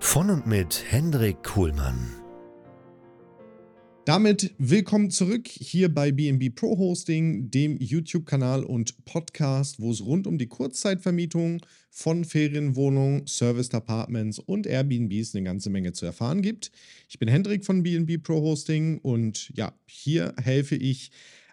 Von und mit Hendrik Kuhlmann. Damit willkommen zurück hier bei BNB Pro Hosting, dem YouTube-Kanal und Podcast, wo es rund um die Kurzzeitvermietung von Ferienwohnungen, Serviced Apartments und Airbnbs eine ganze Menge zu erfahren gibt. Ich bin Hendrik von BNB Pro Hosting und ja, hier helfe ich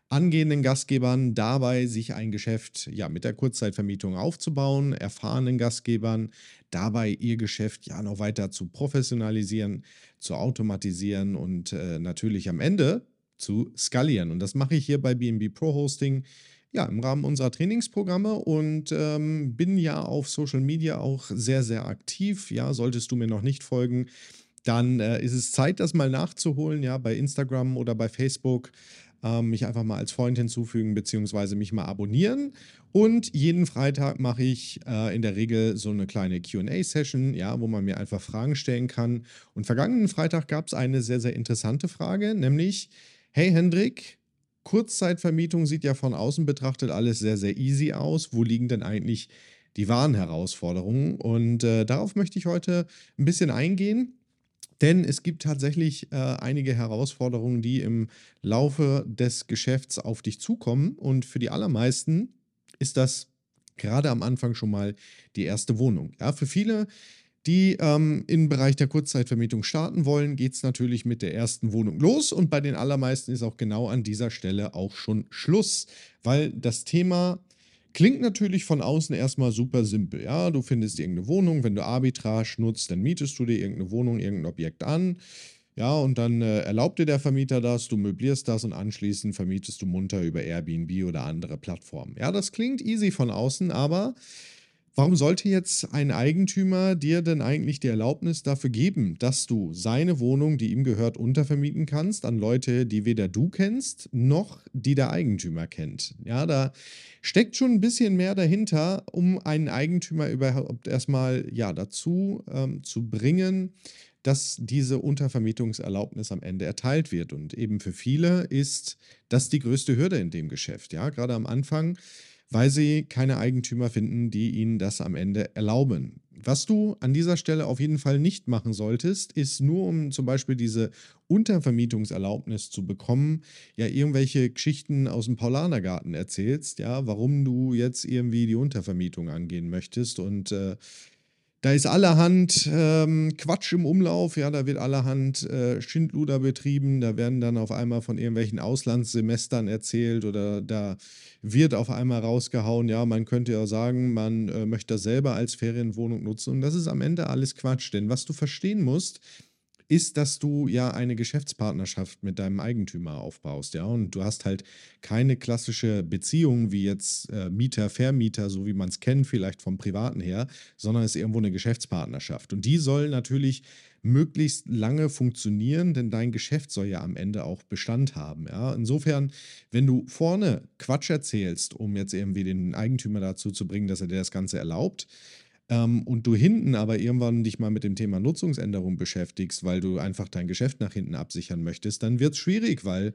angehenden Gastgebern dabei, sich ein Geschäft ja, mit der Kurzzeitvermietung aufzubauen, erfahrenen Gastgebern dabei ihr Geschäft ja noch weiter zu professionalisieren, zu automatisieren und äh, natürlich am Ende zu skalieren. Und das mache ich hier bei BNB Pro Hosting ja, im Rahmen unserer Trainingsprogramme und ähm, bin ja auf Social Media auch sehr, sehr aktiv. Ja, solltest du mir noch nicht folgen, dann äh, ist es Zeit, das mal nachzuholen, ja, bei Instagram oder bei Facebook ähm, mich einfach mal als Freund hinzufügen, beziehungsweise mich mal abonnieren. Und jeden Freitag mache ich äh, in der Regel so eine kleine QA-Session, ja, wo man mir einfach Fragen stellen kann. Und vergangenen Freitag gab es eine sehr, sehr interessante Frage, nämlich: Hey Hendrik, Kurzzeitvermietung sieht ja von außen betrachtet alles sehr, sehr easy aus. Wo liegen denn eigentlich die wahren Herausforderungen? Und äh, darauf möchte ich heute ein bisschen eingehen. Denn es gibt tatsächlich äh, einige Herausforderungen, die im Laufe des Geschäfts auf dich zukommen. Und für die allermeisten ist das gerade am Anfang schon mal die erste Wohnung. Ja, für viele, die ähm, im Bereich der Kurzzeitvermietung starten wollen, geht es natürlich mit der ersten Wohnung los. Und bei den allermeisten ist auch genau an dieser Stelle auch schon Schluss, weil das Thema Klingt natürlich von außen erstmal super simpel. Ja, du findest irgendeine Wohnung, wenn du Arbitrage nutzt, dann mietest du dir irgendeine Wohnung, irgendein Objekt an. Ja, und dann äh, erlaubt dir der Vermieter das, du möblierst das und anschließend vermietest du munter über Airbnb oder andere Plattformen. Ja, das klingt easy von außen, aber Warum sollte jetzt ein Eigentümer dir denn eigentlich die Erlaubnis dafür geben, dass du seine Wohnung, die ihm gehört, untervermieten kannst an Leute, die weder du kennst, noch die der Eigentümer kennt? Ja, da steckt schon ein bisschen mehr dahinter, um einen Eigentümer überhaupt erstmal ja, dazu ähm, zu bringen, dass diese Untervermietungserlaubnis am Ende erteilt wird. Und eben für viele ist das die größte Hürde in dem Geschäft. Ja, gerade am Anfang weil sie keine Eigentümer finden, die ihnen das am Ende erlauben. Was du an dieser Stelle auf jeden Fall nicht machen solltest, ist nur um zum Beispiel diese Untervermietungserlaubnis zu bekommen, ja irgendwelche Geschichten aus dem Paulanergarten erzählst, ja, warum du jetzt irgendwie die Untervermietung angehen möchtest und äh, da ist allerhand ähm, Quatsch im Umlauf, ja, da wird allerhand äh, Schindluder betrieben, da werden dann auf einmal von irgendwelchen Auslandssemestern erzählt oder da wird auf einmal rausgehauen, ja, man könnte ja sagen, man äh, möchte das selber als Ferienwohnung nutzen und das ist am Ende alles Quatsch, denn was du verstehen musst, ist, dass du ja eine Geschäftspartnerschaft mit deinem Eigentümer aufbaust, ja, und du hast halt keine klassische Beziehung wie jetzt äh, Mieter, Vermieter, so wie man es kennt, vielleicht vom Privaten her, sondern es ist irgendwo eine Geschäftspartnerschaft. Und die soll natürlich möglichst lange funktionieren, denn dein Geschäft soll ja am Ende auch Bestand haben. Ja? Insofern, wenn du vorne Quatsch erzählst, um jetzt irgendwie den Eigentümer dazu zu bringen, dass er dir das Ganze erlaubt, ähm, und du hinten aber irgendwann dich mal mit dem Thema Nutzungsänderung beschäftigst, weil du einfach dein Geschäft nach hinten absichern möchtest, dann wird es schwierig, weil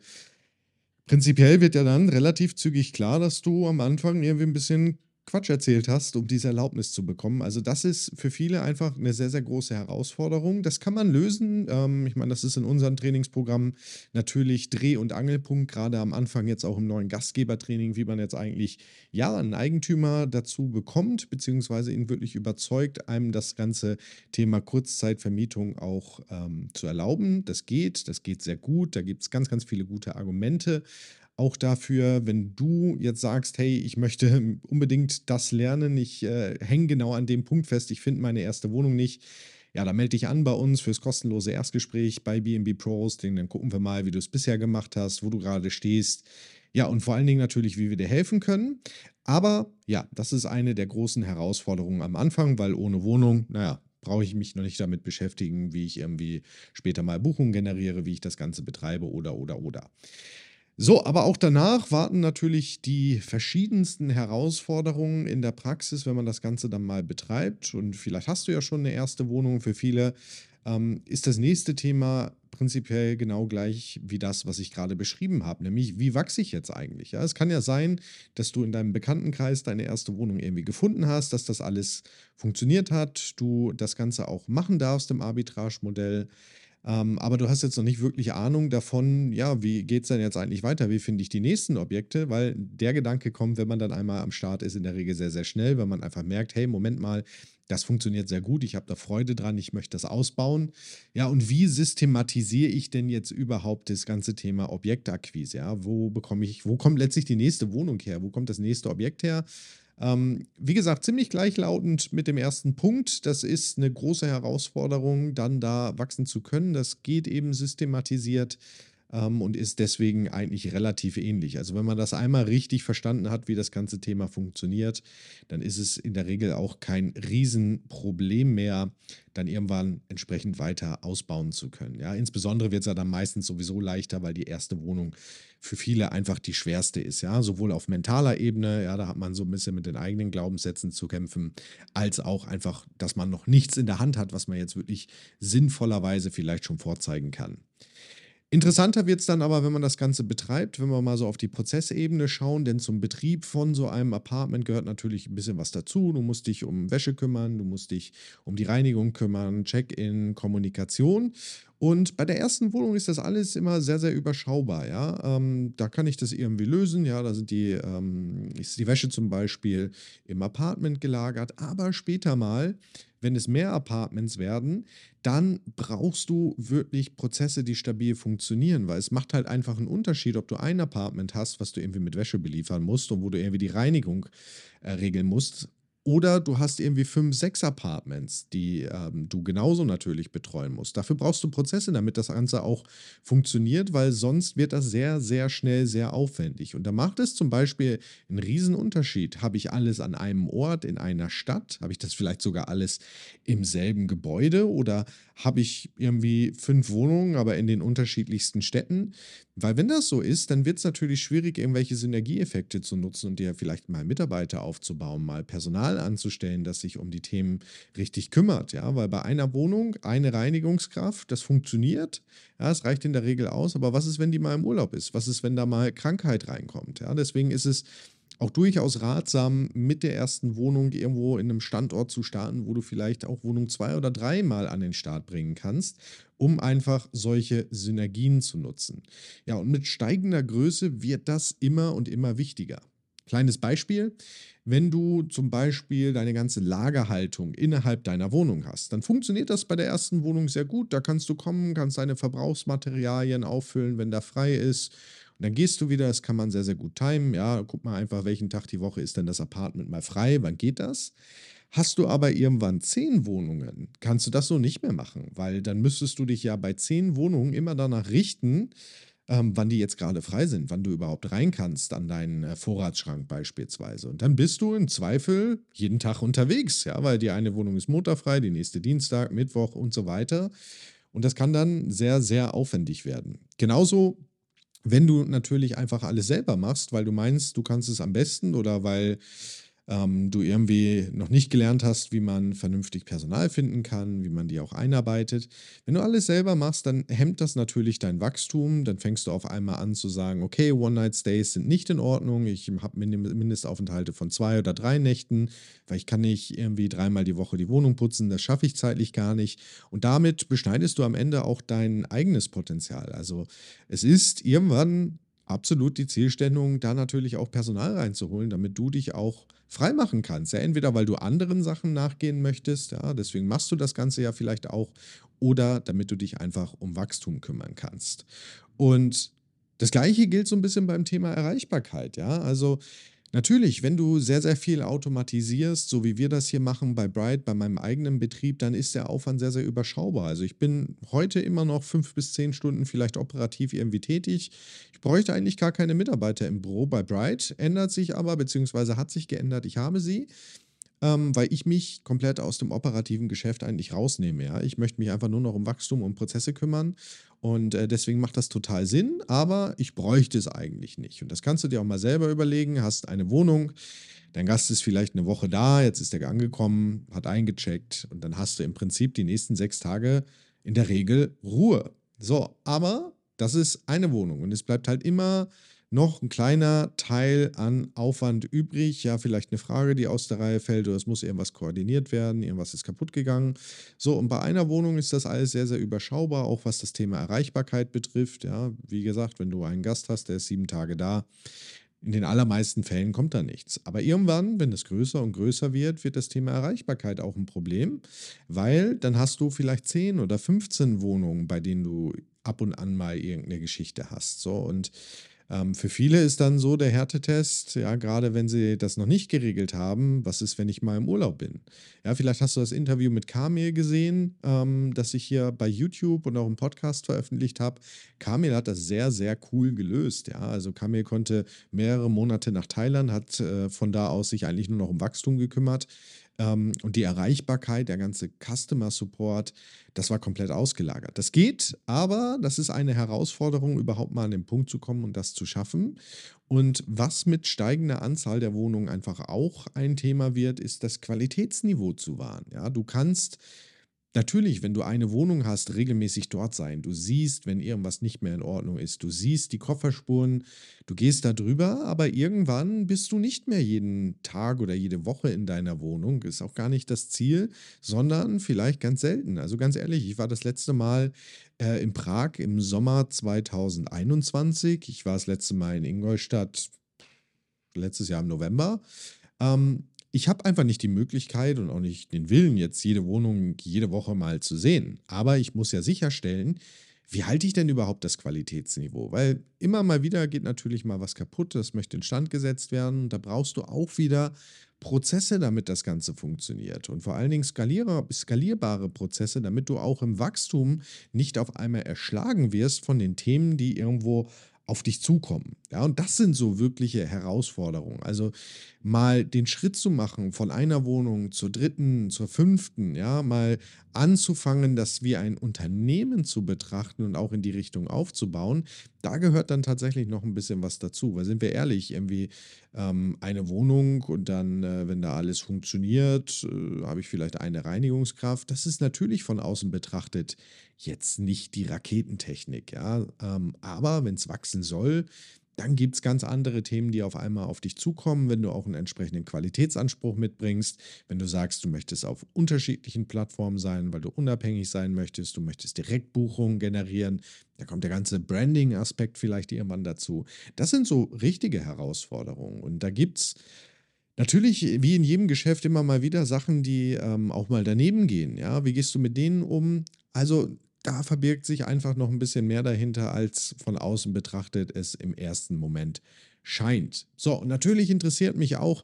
prinzipiell wird ja dann relativ zügig klar, dass du am Anfang irgendwie ein bisschen Quatsch erzählt hast, um diese Erlaubnis zu bekommen. Also das ist für viele einfach eine sehr, sehr große Herausforderung. Das kann man lösen. Ähm, ich meine, das ist in unserem Trainingsprogramm natürlich Dreh- und Angelpunkt, gerade am Anfang jetzt auch im neuen Gastgebertraining, wie man jetzt eigentlich ja einen Eigentümer dazu bekommt, beziehungsweise ihn wirklich überzeugt, einem das ganze Thema Kurzzeitvermietung auch ähm, zu erlauben. Das geht, das geht sehr gut. Da gibt es ganz, ganz viele gute Argumente auch dafür, wenn du jetzt sagst, hey, ich möchte unbedingt das lernen, ich äh, hänge genau an dem Punkt fest, ich finde meine erste Wohnung nicht. Ja, dann melde dich an bei uns fürs kostenlose Erstgespräch bei BNB Pro Hosting. Dann gucken wir mal, wie du es bisher gemacht hast, wo du gerade stehst. Ja, und vor allen Dingen natürlich, wie wir dir helfen können. Aber ja, das ist eine der großen Herausforderungen am Anfang, weil ohne Wohnung, naja, brauche ich mich noch nicht damit beschäftigen, wie ich irgendwie später mal Buchungen generiere, wie ich das Ganze betreibe oder, oder, oder. So, aber auch danach warten natürlich die verschiedensten Herausforderungen in der Praxis, wenn man das Ganze dann mal betreibt. Und vielleicht hast du ja schon eine erste Wohnung. Für viele ähm, ist das nächste Thema prinzipiell genau gleich wie das, was ich gerade beschrieben habe, nämlich wie wachse ich jetzt eigentlich? Ja, es kann ja sein, dass du in deinem Bekanntenkreis deine erste Wohnung irgendwie gefunden hast, dass das alles funktioniert hat, du das Ganze auch machen darfst im Arbitrage-Modell. Ähm, aber du hast jetzt noch nicht wirklich Ahnung davon, ja, wie geht es denn jetzt eigentlich weiter? Wie finde ich die nächsten Objekte? Weil der Gedanke kommt, wenn man dann einmal am Start ist, in der Regel sehr, sehr schnell, wenn man einfach merkt, hey, Moment mal, das funktioniert sehr gut, ich habe da Freude dran, ich möchte das ausbauen. Ja, und wie systematisiere ich denn jetzt überhaupt das ganze Thema Objektakquise? Ja, wo bekomme ich, wo kommt letztlich die nächste Wohnung her? Wo kommt das nächste Objekt her? Ähm, wie gesagt, ziemlich gleichlautend mit dem ersten Punkt. Das ist eine große Herausforderung, dann da wachsen zu können. Das geht eben systematisiert ähm, und ist deswegen eigentlich relativ ähnlich. Also wenn man das einmal richtig verstanden hat, wie das ganze Thema funktioniert, dann ist es in der Regel auch kein Riesenproblem mehr, dann irgendwann entsprechend weiter ausbauen zu können. Ja, insbesondere wird es ja dann meistens sowieso leichter, weil die erste Wohnung für viele einfach die schwerste ist. Ja, sowohl auf mentaler Ebene, ja, da hat man so ein bisschen mit den eigenen Glaubenssätzen zu kämpfen, als auch einfach, dass man noch nichts in der Hand hat, was man jetzt wirklich sinnvollerweise vielleicht schon vorzeigen kann. Interessanter wird es dann aber, wenn man das Ganze betreibt, wenn wir mal so auf die Prozessebene schauen, denn zum Betrieb von so einem Apartment gehört natürlich ein bisschen was dazu. Du musst dich um Wäsche kümmern, du musst dich um die Reinigung kümmern, Check-in, Kommunikation. Und bei der ersten Wohnung ist das alles immer sehr, sehr überschaubar. Ja? Ähm, da kann ich das irgendwie lösen. Ja, da sind die, ähm, ist die Wäsche zum Beispiel im Apartment gelagert. Aber später mal, wenn es mehr Apartments werden, dann brauchst du wirklich Prozesse, die stabil funktionieren, weil es macht halt einfach einen Unterschied, ob du ein Apartment hast, was du irgendwie mit Wäsche beliefern musst und wo du irgendwie die Reinigung äh, regeln musst oder du hast irgendwie fünf, sechs Apartments, die ähm, du genauso natürlich betreuen musst. Dafür brauchst du Prozesse, damit das Ganze auch funktioniert, weil sonst wird das sehr, sehr schnell sehr aufwendig. Und da macht es zum Beispiel einen Riesenunterschied. Habe ich alles an einem Ort, in einer Stadt? Habe ich das vielleicht sogar alles im selben Gebäude? Oder habe ich irgendwie fünf Wohnungen, aber in den unterschiedlichsten Städten? Weil wenn das so ist, dann wird es natürlich schwierig, irgendwelche Synergieeffekte zu nutzen und dir vielleicht mal Mitarbeiter aufzubauen, mal Personal anzustellen, das sich um die Themen richtig kümmert. Ja, weil bei einer Wohnung eine Reinigungskraft, das funktioniert. Ja, es reicht in der Regel aus. Aber was ist, wenn die mal im Urlaub ist? Was ist, wenn da mal Krankheit reinkommt? Ja, deswegen ist es auch durchaus ratsam, mit der ersten Wohnung irgendwo in einem Standort zu starten, wo du vielleicht auch Wohnung zwei oder drei mal an den Start bringen kannst, um einfach solche Synergien zu nutzen. Ja, und mit steigender Größe wird das immer und immer wichtiger. Kleines Beispiel, wenn du zum Beispiel deine ganze Lagerhaltung innerhalb deiner Wohnung hast, dann funktioniert das bei der ersten Wohnung sehr gut. Da kannst du kommen, kannst deine Verbrauchsmaterialien auffüllen, wenn da frei ist dann gehst du wieder, das kann man sehr, sehr gut timen. Ja, guck mal einfach, welchen Tag die Woche ist denn das Apartment mal frei, wann geht das? Hast du aber irgendwann zehn Wohnungen, kannst du das so nicht mehr machen, weil dann müsstest du dich ja bei zehn Wohnungen immer danach richten, ähm, wann die jetzt gerade frei sind, wann du überhaupt rein kannst an deinen äh, Vorratsschrank beispielsweise. Und dann bist du im Zweifel jeden Tag unterwegs, ja, weil die eine Wohnung ist montagfrei, die nächste Dienstag, Mittwoch und so weiter. Und das kann dann sehr, sehr aufwendig werden. Genauso wenn du natürlich einfach alles selber machst, weil du meinst, du kannst es am besten oder weil ähm, du irgendwie noch nicht gelernt hast, wie man vernünftig Personal finden kann, wie man die auch einarbeitet. Wenn du alles selber machst, dann hemmt das natürlich dein Wachstum. Dann fängst du auf einmal an zu sagen, okay, One-Night-Stays sind nicht in Ordnung. Ich habe Mindestaufenthalte von zwei oder drei Nächten, weil ich kann nicht irgendwie dreimal die Woche die Wohnung putzen. Das schaffe ich zeitlich gar nicht. Und damit beschneidest du am Ende auch dein eigenes Potenzial. Also es ist irgendwann absolut die Zielstellung, da natürlich auch Personal reinzuholen, damit du dich auch frei machen kannst. Ja, entweder weil du anderen Sachen nachgehen möchtest, ja, deswegen machst du das Ganze ja vielleicht auch, oder damit du dich einfach um Wachstum kümmern kannst. Und das gleiche gilt so ein bisschen beim Thema Erreichbarkeit, ja. Also Natürlich, wenn du sehr, sehr viel automatisierst, so wie wir das hier machen bei Bright, bei meinem eigenen Betrieb, dann ist der Aufwand sehr, sehr überschaubar. Also ich bin heute immer noch fünf bis zehn Stunden vielleicht operativ irgendwie tätig. Ich bräuchte eigentlich gar keine Mitarbeiter im Büro bei Bright, ändert sich aber, beziehungsweise hat sich geändert, ich habe sie ähm, weil ich mich komplett aus dem operativen Geschäft eigentlich rausnehme. Ja? Ich möchte mich einfach nur noch um Wachstum und Prozesse kümmern und äh, deswegen macht das total Sinn, aber ich bräuchte es eigentlich nicht. Und das kannst du dir auch mal selber überlegen. Hast eine Wohnung, dein Gast ist vielleicht eine Woche da, jetzt ist er angekommen, hat eingecheckt und dann hast du im Prinzip die nächsten sechs Tage in der Regel Ruhe. So, aber das ist eine Wohnung und es bleibt halt immer noch ein kleiner Teil an Aufwand übrig. Ja, vielleicht eine Frage, die aus der Reihe fällt oder es muss irgendwas koordiniert werden, irgendwas ist kaputt gegangen. So, und bei einer Wohnung ist das alles sehr, sehr überschaubar, auch was das Thema Erreichbarkeit betrifft. Ja, wie gesagt, wenn du einen Gast hast, der ist sieben Tage da, in den allermeisten Fällen kommt da nichts. Aber irgendwann, wenn es größer und größer wird, wird das Thema Erreichbarkeit auch ein Problem, weil dann hast du vielleicht 10 oder 15 Wohnungen, bei denen du ab und an mal irgendeine Geschichte hast. So und ähm, für viele ist dann so der Härtetest, ja, gerade wenn sie das noch nicht geregelt haben, was ist, wenn ich mal im Urlaub bin? Ja, vielleicht hast du das Interview mit Kamil gesehen, ähm, das ich hier bei YouTube und auch im Podcast veröffentlicht habe. Kamil hat das sehr, sehr cool gelöst. Ja, also Kamil konnte mehrere Monate nach Thailand, hat äh, von da aus sich eigentlich nur noch um Wachstum gekümmert. Ähm, und die Erreichbarkeit, der ganze Customer Support, das war komplett ausgelagert. Das geht, aber das ist eine Herausforderung, überhaupt mal an den Punkt zu kommen und das zu schaffen. Und was mit steigender Anzahl der Wohnungen einfach auch ein Thema wird, ist das Qualitätsniveau zu wahren. Ja, du kannst Natürlich, wenn du eine Wohnung hast, regelmäßig dort sein. Du siehst, wenn irgendwas nicht mehr in Ordnung ist. Du siehst die Kofferspuren, du gehst da drüber, aber irgendwann bist du nicht mehr jeden Tag oder jede Woche in deiner Wohnung. Ist auch gar nicht das Ziel, sondern vielleicht ganz selten. Also ganz ehrlich, ich war das letzte Mal äh, in Prag im Sommer 2021. Ich war das letzte Mal in Ingolstadt letztes Jahr im November. Ähm, ich habe einfach nicht die Möglichkeit und auch nicht den Willen, jetzt jede Wohnung jede Woche mal zu sehen. Aber ich muss ja sicherstellen, wie halte ich denn überhaupt das Qualitätsniveau? Weil immer mal wieder geht natürlich mal was kaputt, das möchte instand gesetzt werden. Da brauchst du auch wieder Prozesse, damit das Ganze funktioniert. Und vor allen Dingen skalierbare Prozesse, damit du auch im Wachstum nicht auf einmal erschlagen wirst von den Themen, die irgendwo auf dich zukommen. Ja, und das sind so wirkliche Herausforderungen. Also mal den Schritt zu machen von einer Wohnung zur dritten, zur fünften, ja, mal anzufangen, das wie ein Unternehmen zu betrachten und auch in die Richtung aufzubauen, da gehört dann tatsächlich noch ein bisschen was dazu. Weil sind wir ehrlich, irgendwie ähm, eine Wohnung und dann, äh, wenn da alles funktioniert, äh, habe ich vielleicht eine Reinigungskraft. Das ist natürlich von außen betrachtet jetzt nicht die Raketentechnik, ja. Ähm, aber wenn es wachsen soll, dann gibt es ganz andere Themen, die auf einmal auf dich zukommen, wenn du auch einen entsprechenden Qualitätsanspruch mitbringst, wenn du sagst, du möchtest auf unterschiedlichen Plattformen sein, weil du unabhängig sein möchtest, du möchtest Direktbuchungen generieren, da kommt der ganze Branding-Aspekt vielleicht irgendwann dazu. Das sind so richtige Herausforderungen und da gibt es Natürlich, wie in jedem Geschäft, immer mal wieder Sachen, die ähm, auch mal daneben gehen. Ja, wie gehst du mit denen um? Also da verbirgt sich einfach noch ein bisschen mehr dahinter, als von außen betrachtet es im ersten Moment scheint. So, und natürlich interessiert mich auch,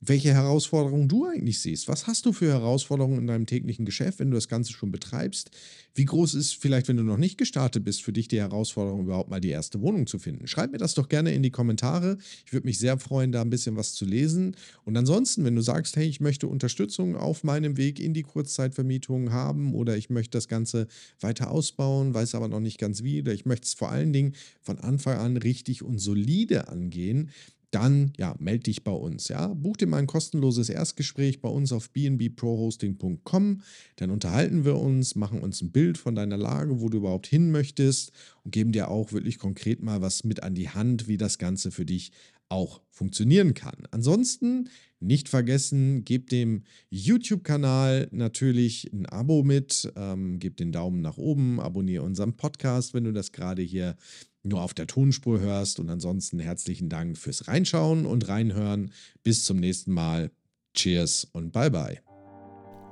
welche Herausforderungen du eigentlich siehst. Was hast du für Herausforderungen in deinem täglichen Geschäft, wenn du das Ganze schon betreibst? Wie groß ist vielleicht, wenn du noch nicht gestartet bist, für dich die Herausforderung, überhaupt mal die erste Wohnung zu finden? Schreib mir das doch gerne in die Kommentare. Ich würde mich sehr freuen, da ein bisschen was zu lesen. Und ansonsten, wenn du sagst, hey, ich möchte Unterstützung auf meinem Weg in die Kurzzeitvermietung haben oder ich möchte das Ganze weiter ausbauen, weiß aber noch nicht ganz wie oder ich möchte es vor allen Dingen von Anfang an richtig und solide angehen, dann ja, melde dich bei uns. Ja? Buch dir mal ein kostenloses Erstgespräch bei uns auf bnbprohosting.com. Dann unterhalten wir uns, machen uns ein Bild von deiner Lage, wo du überhaupt hin möchtest und geben dir auch wirklich konkret mal was mit an die Hand, wie das Ganze für dich auch funktionieren kann. Ansonsten nicht vergessen, gebt dem YouTube-Kanal natürlich ein Abo mit, ähm, gebt den Daumen nach oben, abonniere unseren Podcast, wenn du das gerade hier nur auf der Tonspur hörst. Und ansonsten herzlichen Dank fürs Reinschauen und Reinhören. Bis zum nächsten Mal. Cheers und bye bye.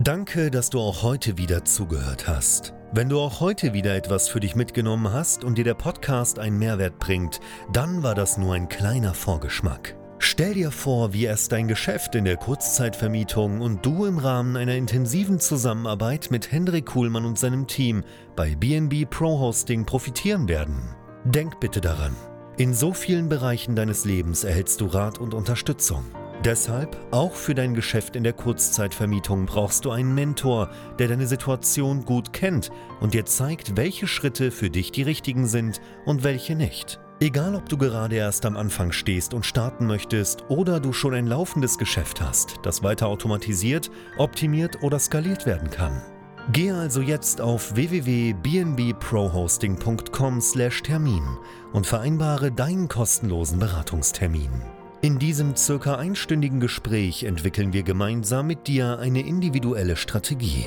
Danke, dass du auch heute wieder zugehört hast. Wenn du auch heute wieder etwas für dich mitgenommen hast und dir der Podcast einen Mehrwert bringt, dann war das nur ein kleiner Vorgeschmack. Stell dir vor, wie erst dein Geschäft in der Kurzzeitvermietung und du im Rahmen einer intensiven Zusammenarbeit mit Hendrik Kuhlmann und seinem Team bei BNB Pro Hosting profitieren werden. Denk bitte daran, in so vielen Bereichen deines Lebens erhältst du Rat und Unterstützung. Deshalb, auch für dein Geschäft in der Kurzzeitvermietung brauchst du einen Mentor, der deine Situation gut kennt und dir zeigt, welche Schritte für dich die richtigen sind und welche nicht. Egal, ob du gerade erst am Anfang stehst und starten möchtest oder du schon ein laufendes Geschäft hast, das weiter automatisiert, optimiert oder skaliert werden kann. Gehe also jetzt auf www.bnbprohosting.com/termin und vereinbare deinen kostenlosen Beratungstermin. In diesem circa einstündigen Gespräch entwickeln wir gemeinsam mit dir eine individuelle Strategie.